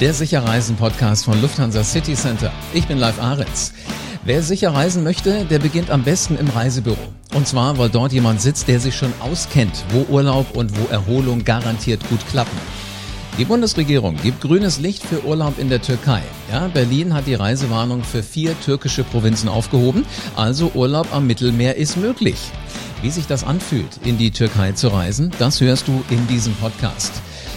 Der Sicherreisen-Podcast von Lufthansa City Center. Ich bin Live Ahrens. Wer sicher reisen möchte, der beginnt am besten im Reisebüro. Und zwar, weil dort jemand sitzt, der sich schon auskennt, wo Urlaub und wo Erholung garantiert gut klappen. Die Bundesregierung gibt grünes Licht für Urlaub in der Türkei. Ja, Berlin hat die Reisewarnung für vier türkische Provinzen aufgehoben, also Urlaub am Mittelmeer ist möglich. Wie sich das anfühlt, in die Türkei zu reisen, das hörst du in diesem Podcast.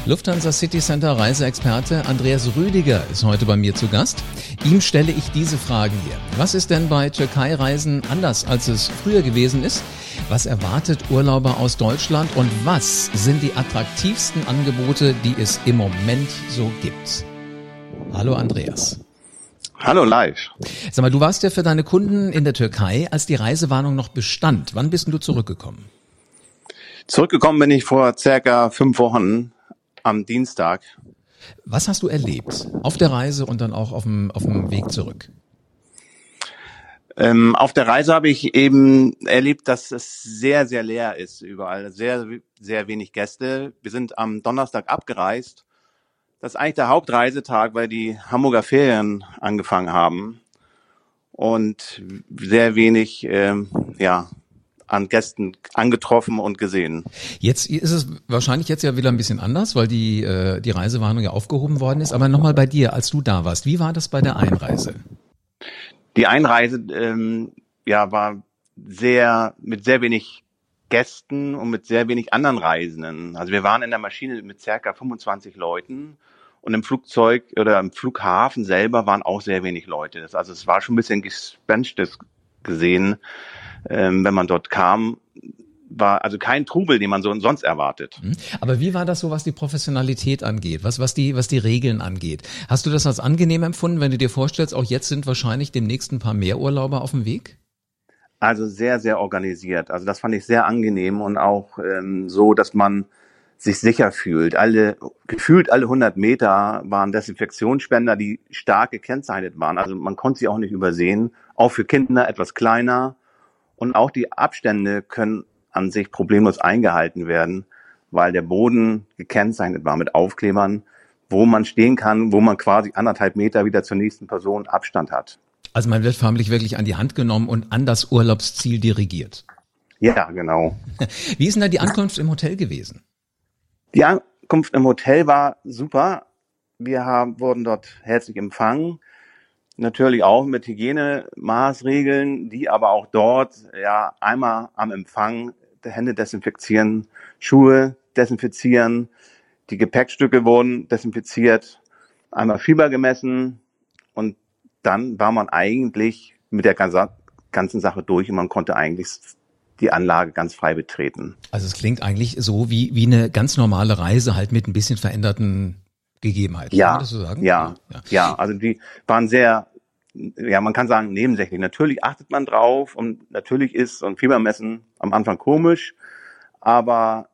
Lufthansa City Center Reiseexperte Andreas Rüdiger ist heute bei mir zu Gast. Ihm stelle ich diese Fragen hier. Was ist denn bei Türkei-Reisen anders, als es früher gewesen ist? Was erwartet Urlauber aus Deutschland und was sind die attraktivsten Angebote, die es im Moment so gibt? Hallo Andreas. Hallo live. Sag mal, du warst ja für deine Kunden in der Türkei, als die Reisewarnung noch bestand. Wann bist denn du zurückgekommen? Zurückgekommen bin ich vor circa fünf Wochen am Dienstag. Was hast du erlebt auf der Reise und dann auch auf dem, auf dem Weg zurück? Ähm, auf der Reise habe ich eben erlebt, dass es sehr, sehr leer ist überall. Sehr, sehr wenig Gäste. Wir sind am Donnerstag abgereist. Das ist eigentlich der Hauptreisetag, weil die Hamburger Ferien angefangen haben. Und sehr wenig, ähm, ja, an Gästen angetroffen und gesehen. Jetzt ist es wahrscheinlich jetzt ja wieder ein bisschen anders, weil die, äh, die Reisewarnung ja aufgehoben worden ist. Aber nochmal bei dir, als du da warst, wie war das bei der Einreise? Die Einreise ähm, ja, war sehr mit sehr wenig Gästen und mit sehr wenig anderen Reisenden. Also wir waren in der Maschine mit circa 25 Leuten und im Flugzeug oder im Flughafen selber waren auch sehr wenig Leute. Das, also es war schon ein bisschen Gespenstes gesehen ähm, wenn man dort kam, war also kein Trubel, den man so sonst erwartet. Mhm. Aber wie war das so, was die Professionalität angeht, was, was, die, was die Regeln angeht? Hast du das als angenehm empfunden, wenn du dir vorstellst, auch jetzt sind wahrscheinlich demnächst ein paar mehr Urlauber auf dem Weg? Also sehr, sehr organisiert. Also das fand ich sehr angenehm und auch ähm, so, dass man sich sicher fühlt. Alle, gefühlt alle 100 Meter waren Desinfektionsspender, die stark gekennzeichnet waren. Also man konnte sie auch nicht übersehen. Auch für Kinder etwas kleiner und auch die Abstände können an sich problemlos eingehalten werden, weil der Boden gekennzeichnet war mit Aufklebern, wo man stehen kann, wo man quasi anderthalb Meter wieder zur nächsten Person Abstand hat. Also man wird förmlich wirklich an die Hand genommen und an das Urlaubsziel dirigiert. Ja, genau. Wie ist denn da die Ankunft im Hotel gewesen? Die Ankunft im Hotel war super. Wir haben, wurden dort herzlich empfangen. Natürlich auch mit Hygienemaßregeln, die aber auch dort ja einmal am Empfang Hände desinfizieren, Schuhe desinfizieren, die Gepäckstücke wurden desinfiziert, einmal Fieber gemessen und dann war man eigentlich mit der ganzen Sache durch und man konnte eigentlich die Anlage ganz frei betreten. Also es klingt eigentlich so wie, wie eine ganz normale Reise, halt mit ein bisschen veränderten Gegebenheiten. Ja, so ja, ja, ja. Also die waren sehr, ja, man kann sagen nebensächlich. Natürlich achtet man drauf und natürlich ist so ein Fiebermessen am Anfang komisch, aber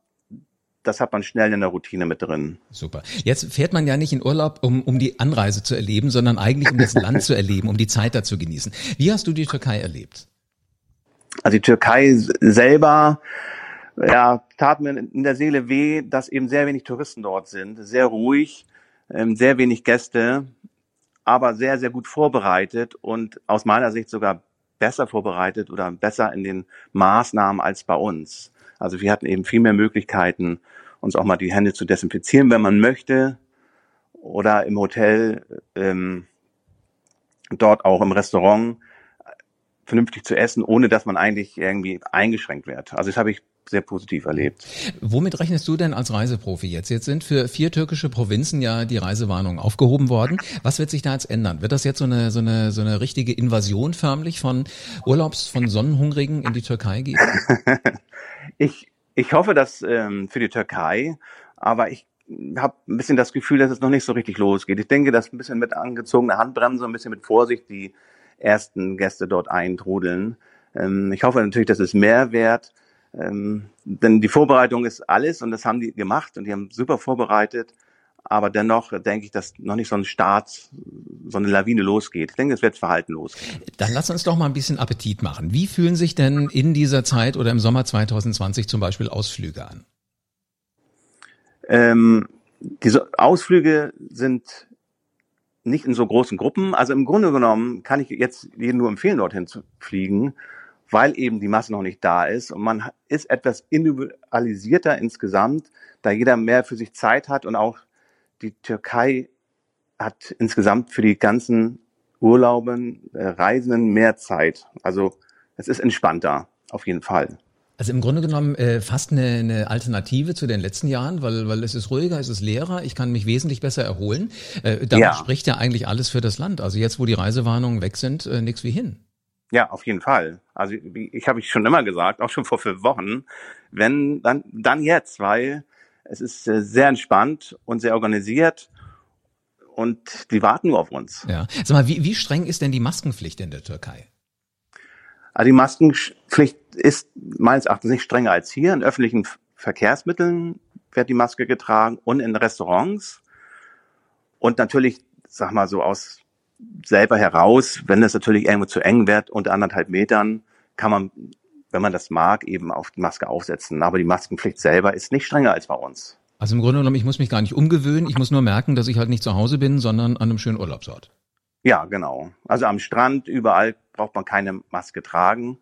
das hat man schnell in der Routine mit drin. Super. Jetzt fährt man ja nicht in Urlaub, um, um die Anreise zu erleben, sondern eigentlich um das Land zu erleben, um die Zeit da zu genießen. Wie hast du die Türkei erlebt? Also die Türkei selber, ja, tat mir in der Seele weh, dass eben sehr wenig Touristen dort sind, sehr ruhig ähm, sehr wenig Gäste, aber sehr, sehr gut vorbereitet und aus meiner Sicht sogar besser vorbereitet oder besser in den Maßnahmen als bei uns. Also wir hatten eben viel mehr Möglichkeiten, uns auch mal die Hände zu desinfizieren, wenn man möchte, oder im Hotel, ähm, dort auch im Restaurant vernünftig zu essen, ohne dass man eigentlich irgendwie eingeschränkt wird. Also das habe ich sehr positiv erlebt. Womit rechnest du denn als Reiseprofi jetzt? Jetzt sind für vier türkische Provinzen ja die Reisewarnungen aufgehoben worden. Was wird sich da jetzt ändern? Wird das jetzt so eine, so eine, so eine richtige Invasion förmlich von Urlaubs, von Sonnenhungrigen in die Türkei geben? ich, ich hoffe das ähm, für die Türkei, aber ich habe ein bisschen das Gefühl, dass es noch nicht so richtig losgeht. Ich denke, dass ein bisschen mit angezogener Handbremse, ein bisschen mit Vorsicht die ersten Gäste dort eintrudeln. Ähm, ich hoffe natürlich, dass es mehr wert. Ähm, denn die Vorbereitung ist alles und das haben die gemacht und die haben super vorbereitet. Aber dennoch denke ich, dass noch nicht so ein Start, so eine Lawine losgeht. Ich denke, es wird Verhalten losgehen. Dann lass uns doch mal ein bisschen Appetit machen. Wie fühlen sich denn in dieser Zeit oder im Sommer 2020 zum Beispiel Ausflüge an? Ähm, diese Ausflüge sind nicht in so großen Gruppen. Also im Grunde genommen kann ich jetzt jedem nur empfehlen, dorthin zu fliegen, weil eben die Masse noch nicht da ist und man ist etwas individualisierter insgesamt, da jeder mehr für sich Zeit hat und auch die Türkei hat insgesamt für die ganzen Urlauben, äh, Reisenden mehr Zeit. Also es ist entspannter, auf jeden Fall. Also im Grunde genommen äh, fast eine, eine Alternative zu den letzten Jahren, weil, weil es ist ruhiger, es ist leerer, ich kann mich wesentlich besser erholen. Äh, damit ja. spricht ja eigentlich alles für das Land. Also jetzt, wo die Reisewarnungen weg sind, äh, nichts wie hin. Ja, auf jeden Fall. Also ich, ich habe ich schon immer gesagt, auch schon vor fünf Wochen, wenn dann dann jetzt, weil es ist äh, sehr entspannt und sehr organisiert und die warten nur auf uns. Ja. Sag mal, wie, wie streng ist denn die Maskenpflicht in der Türkei? Also die Maskenpflicht ist meines Erachtens nicht strenger als hier. In öffentlichen Verkehrsmitteln wird die Maske getragen und in Restaurants. Und natürlich, sag mal so aus selber heraus, wenn es natürlich irgendwo zu eng wird, unter anderthalb Metern, kann man, wenn man das mag, eben auf die Maske aufsetzen. Aber die Maskenpflicht selber ist nicht strenger als bei uns. Also im Grunde genommen, ich muss mich gar nicht umgewöhnen, ich muss nur merken, dass ich halt nicht zu Hause bin, sondern an einem schönen Urlaubsort. Ja, genau. Also am Strand, überall braucht man keine Maske tragen.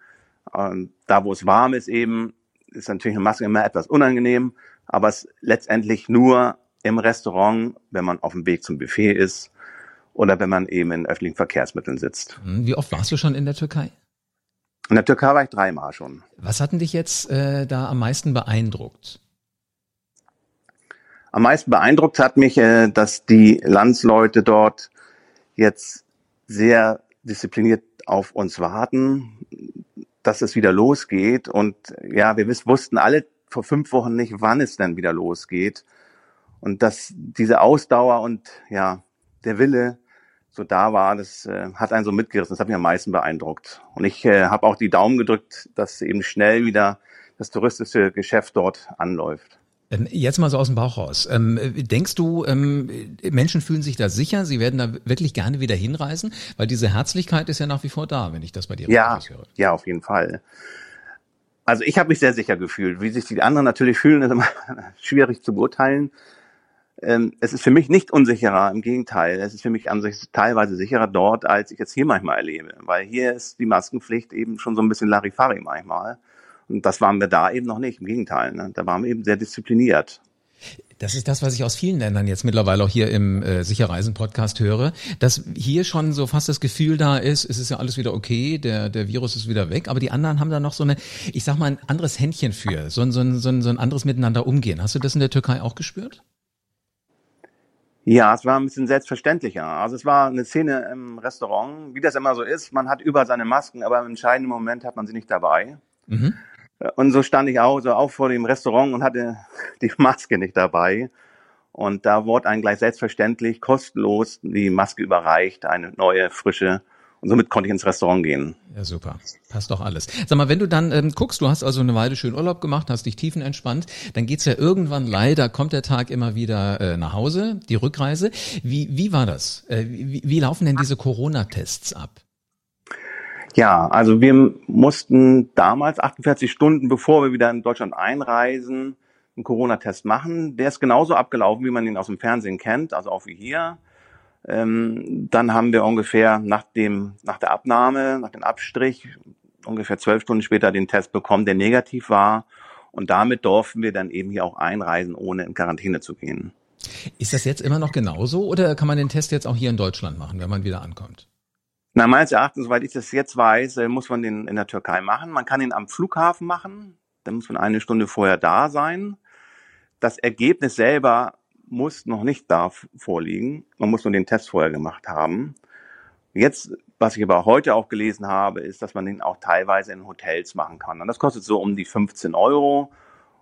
Ähm, da, wo es warm ist eben, ist natürlich eine Maske immer etwas unangenehm, aber es letztendlich nur im Restaurant, wenn man auf dem Weg zum Buffet ist oder wenn man eben in öffentlichen Verkehrsmitteln sitzt. Hm, wie oft warst du schon in der Türkei? In der Türkei war ich dreimal schon. Was hat denn dich jetzt äh, da am meisten beeindruckt? Am meisten beeindruckt hat mich, äh, dass die Landsleute dort jetzt sehr diszipliniert auf uns warten, dass es wieder losgeht. Und ja, wir wussten alle vor fünf Wochen nicht, wann es denn wieder losgeht. Und dass diese Ausdauer und ja, der Wille so da war, das äh, hat einen so mitgerissen. Das hat mich am meisten beeindruckt. Und ich äh, habe auch die Daumen gedrückt, dass eben schnell wieder das touristische Geschäft dort anläuft. Ähm, jetzt mal so aus dem Bauch raus. Ähm, denkst du, ähm, Menschen fühlen sich da sicher? Sie werden da wirklich gerne wieder hinreisen? Weil diese Herzlichkeit ist ja nach wie vor da, wenn ich das bei dir ja, höre. Ja, auf jeden Fall. Also ich habe mich sehr sicher gefühlt. Wie sich die anderen natürlich fühlen, ist immer schwierig zu beurteilen. Es ist für mich nicht unsicherer, im Gegenteil. Es ist für mich an sich teilweise sicherer dort, als ich jetzt hier manchmal erlebe. Weil hier ist die Maskenpflicht eben schon so ein bisschen Larifari manchmal. Und das waren wir da eben noch nicht, im Gegenteil. Ne? Da waren wir eben sehr diszipliniert. Das ist das, was ich aus vielen Ländern jetzt mittlerweile auch hier im äh, Sicherreisen Podcast höre, dass hier schon so fast das Gefühl da ist, es ist ja alles wieder okay, der der Virus ist wieder weg, aber die anderen haben da noch so eine, ich sag mal ein anderes Händchen für, so ein so ein, so ein, so ein anderes Miteinander umgehen. Hast du das in der Türkei auch gespürt? Ja, es war ein bisschen selbstverständlicher. Also es war eine Szene im Restaurant, wie das immer so ist. Man hat über seine Masken, aber im entscheidenden Moment hat man sie nicht dabei. Mhm. Und so stand ich auch so auch vor dem Restaurant und hatte die Maske nicht dabei. Und da wurde einem gleich selbstverständlich kostenlos die Maske überreicht, eine neue, frische. Somit konnte ich ins Restaurant gehen. Ja, super. Passt doch alles. Sag mal, wenn du dann ähm, guckst, du hast also eine Weile schön Urlaub gemacht, hast dich tiefenentspannt, dann geht's ja irgendwann leider, kommt der Tag immer wieder äh, nach Hause, die Rückreise. Wie, wie war das? Äh, wie, wie laufen denn diese Corona-Tests ab? Ja, also wir mussten damals 48 Stunden, bevor wir wieder in Deutschland einreisen, einen Corona-Test machen. Der ist genauso abgelaufen, wie man ihn aus dem Fernsehen kennt, also auch wie hier. Ähm, dann haben wir ungefähr nach dem, nach der Abnahme, nach dem Abstrich, ungefähr zwölf Stunden später den Test bekommen, der negativ war. Und damit durften wir dann eben hier auch einreisen, ohne in Quarantäne zu gehen. Ist das jetzt immer noch genauso oder kann man den Test jetzt auch hier in Deutschland machen, wenn man wieder ankommt? Na, meines Erachtens, soweit ich das jetzt weiß, äh, muss man den in der Türkei machen. Man kann ihn am Flughafen machen. Da muss man eine Stunde vorher da sein. Das Ergebnis selber muss noch nicht da vorliegen. Man muss nur den Test vorher gemacht haben. Jetzt, was ich aber heute auch gelesen habe, ist, dass man den auch teilweise in Hotels machen kann. Und das kostet so um die 15 Euro.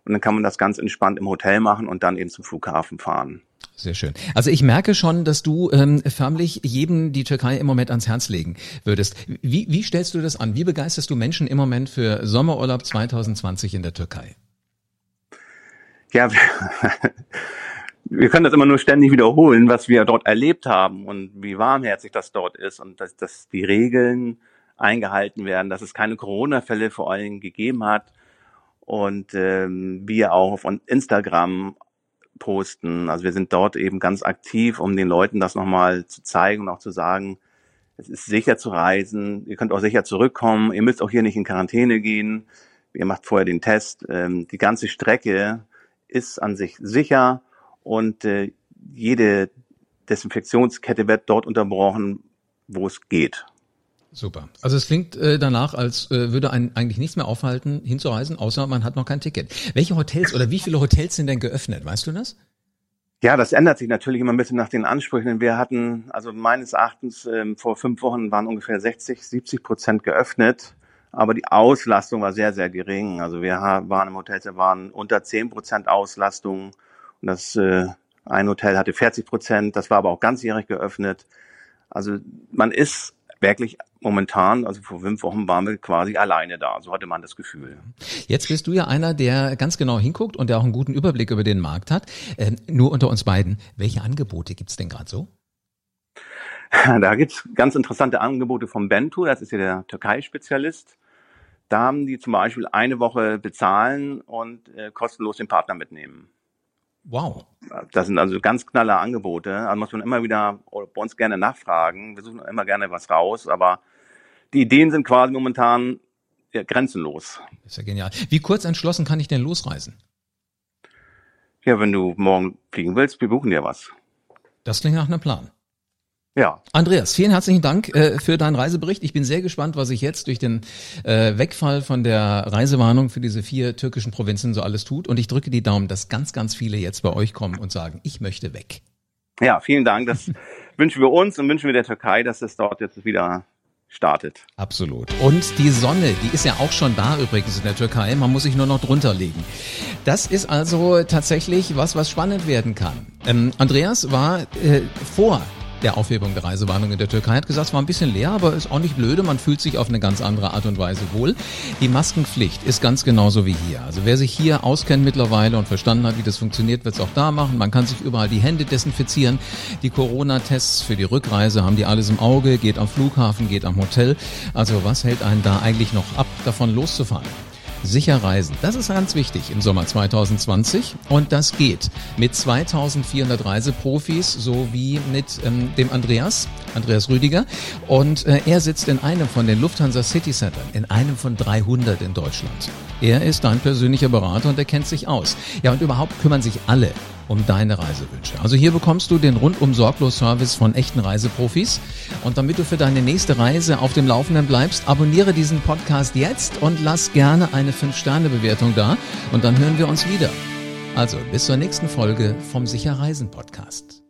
Und dann kann man das ganz entspannt im Hotel machen und dann eben zum Flughafen fahren. Sehr schön. Also ich merke schon, dass du ähm, förmlich jedem die Türkei im Moment ans Herz legen würdest. Wie, wie stellst du das an? Wie begeisterst du Menschen im Moment für Sommerurlaub 2020 in der Türkei? Ja, wir, können das immer nur ständig wiederholen, was wir dort erlebt haben und wie warmherzig das dort ist und dass, dass die Regeln eingehalten werden, dass es keine Corona-Fälle vor Dingen gegeben hat und ähm, wir auch auf Instagram posten. Also wir sind dort eben ganz aktiv, um den Leuten das nochmal zu zeigen und auch zu sagen, es ist sicher zu reisen, ihr könnt auch sicher zurückkommen, ihr müsst auch hier nicht in Quarantäne gehen, ihr macht vorher den Test. Ähm, die ganze Strecke ist an sich sicher und äh, jede Desinfektionskette wird dort unterbrochen, wo es geht. Super. Also es klingt äh, danach, als äh, würde einen eigentlich nichts mehr aufhalten, hinzureisen, außer man hat noch kein Ticket. Welche Hotels oder wie viele Hotels sind denn geöffnet? Weißt du das? Ja, das ändert sich natürlich immer ein bisschen nach den Ansprüchen. Wir hatten, also meines Erachtens, ähm, vor fünf Wochen waren ungefähr 60, 70 Prozent geöffnet, aber die Auslastung war sehr, sehr gering. Also wir waren im Hotel, da waren unter 10 Prozent Auslastung und das äh, ein Hotel hatte 40 Prozent, das war aber auch ganzjährig geöffnet. Also man ist wirklich momentan, also vor fünf Wochen waren wir quasi alleine da. So hatte man das Gefühl. Jetzt bist du ja einer, der ganz genau hinguckt und der auch einen guten Überblick über den Markt hat. Äh, nur unter uns beiden, welche Angebote gibt's denn gerade so? Da gibt's ganz interessante Angebote vom Bento, das ist ja der Türkei-Spezialist. Da haben die zum Beispiel eine Woche bezahlen und äh, kostenlos den Partner mitnehmen. Wow. Das sind also ganz knalle Angebote. Also muss man immer wieder bei uns gerne nachfragen. Wir suchen immer gerne was raus, aber die Ideen sind quasi momentan ja, grenzenlos. Das ist ja genial. Wie kurz entschlossen kann ich denn losreisen? Ja, wenn du morgen fliegen willst, wir buchen dir was. Das klingt nach einem Plan. Ja. Andreas, vielen herzlichen Dank äh, für deinen Reisebericht. Ich bin sehr gespannt, was sich jetzt durch den äh, Wegfall von der Reisewarnung für diese vier türkischen Provinzen so alles tut. Und ich drücke die Daumen, dass ganz, ganz viele jetzt bei euch kommen und sagen, ich möchte weg. Ja, vielen Dank. Das wünschen wir uns und wünschen wir der Türkei, dass es dort jetzt wieder startet. Absolut. Und die Sonne, die ist ja auch schon da übrigens in der Türkei. Man muss sich nur noch drunter legen. Das ist also tatsächlich was, was spannend werden kann. Ähm, Andreas war äh, vor der Aufhebung der Reisewarnung in der Türkei hat gesagt, es war ein bisschen leer, aber ist auch nicht blöde. Man fühlt sich auf eine ganz andere Art und Weise wohl. Die Maskenpflicht ist ganz genauso wie hier. Also wer sich hier auskennt mittlerweile und verstanden hat, wie das funktioniert, wird es auch da machen. Man kann sich überall die Hände desinfizieren. Die Corona-Tests für die Rückreise haben die alles im Auge, geht am Flughafen, geht am Hotel. Also was hält einen da eigentlich noch ab, davon loszufahren? Sicher reisen. Das ist ganz wichtig im Sommer 2020 und das geht mit 2400 Reiseprofis sowie mit ähm, dem Andreas, Andreas Rüdiger und äh, er sitzt in einem von den Lufthansa City Centern, in einem von 300 in Deutschland. Er ist dein persönlicher Berater und er kennt sich aus. Ja, und überhaupt kümmern sich alle um deine Reisewünsche. Also hier bekommst du den rundum sorglos Service von echten Reiseprofis. Und damit du für deine nächste Reise auf dem Laufenden bleibst, abonniere diesen Podcast jetzt und lass gerne eine 5-Sterne-Bewertung da. Und dann hören wir uns wieder. Also bis zur nächsten Folge vom Sicher Reisen Podcast.